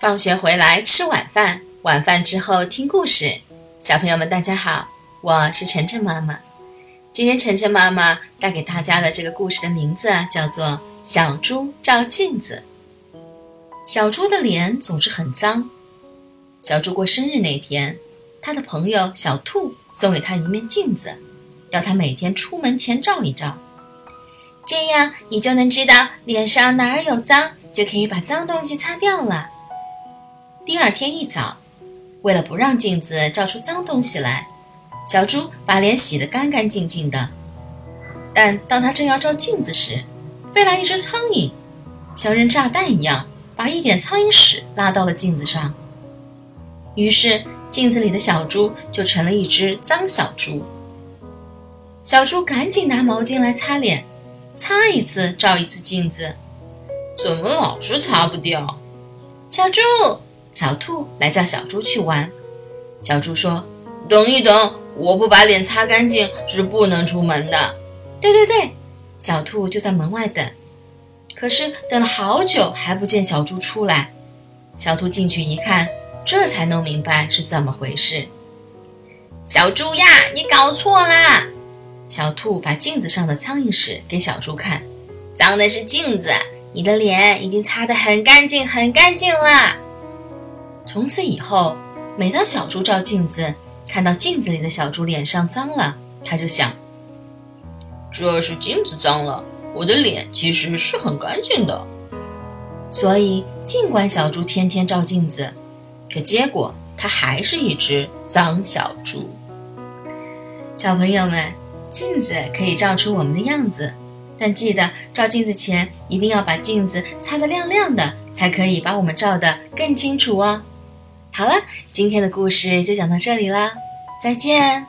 放学回来吃晚饭，晚饭之后听故事。小朋友们，大家好，我是晨晨妈妈。今天晨晨妈妈带给大家的这个故事的名字叫做《小猪照镜子》。小猪的脸总是很脏。小猪过生日那天，他的朋友小兔送给他一面镜子，要他每天出门前照一照，这样你就能知道脸上哪儿有脏，就可以把脏东西擦掉了。第二天一早，为了不让镜子照出脏东西来，小猪把脸洗得干干净净的。但当他正要照镜子时，飞来一只苍蝇，像扔炸弹一样，把一点苍蝇屎拉到了镜子上。于是，镜子里的小猪就成了一只脏小猪。小猪赶紧拿毛巾来擦脸，擦一次照一次镜子，怎么老是擦不掉？小猪。小兔来叫小猪去玩，小猪说：“等一等，我不把脸擦干净是不能出门的。”对对对，小兔就在门外等，可是等了好久还不见小猪出来。小兔进去一看，这才弄明白是怎么回事。小猪呀，你搞错啦！小兔把镜子上的苍蝇屎给小猪看，脏的是镜子，你的脸已经擦得很干净，很干净了。从此以后，每当小猪照镜子，看到镜子里的小猪脸上脏了，他就想：这是镜子脏了，我的脸其实是很干净的。所以，尽管小猪天天照镜子，可结果它还是一只脏小猪。小朋友们，镜子可以照出我们的样子，但记得照镜子前一定要把镜子擦得亮亮的，才可以把我们照得更清楚哦。好了，今天的故事就讲到这里啦，再见。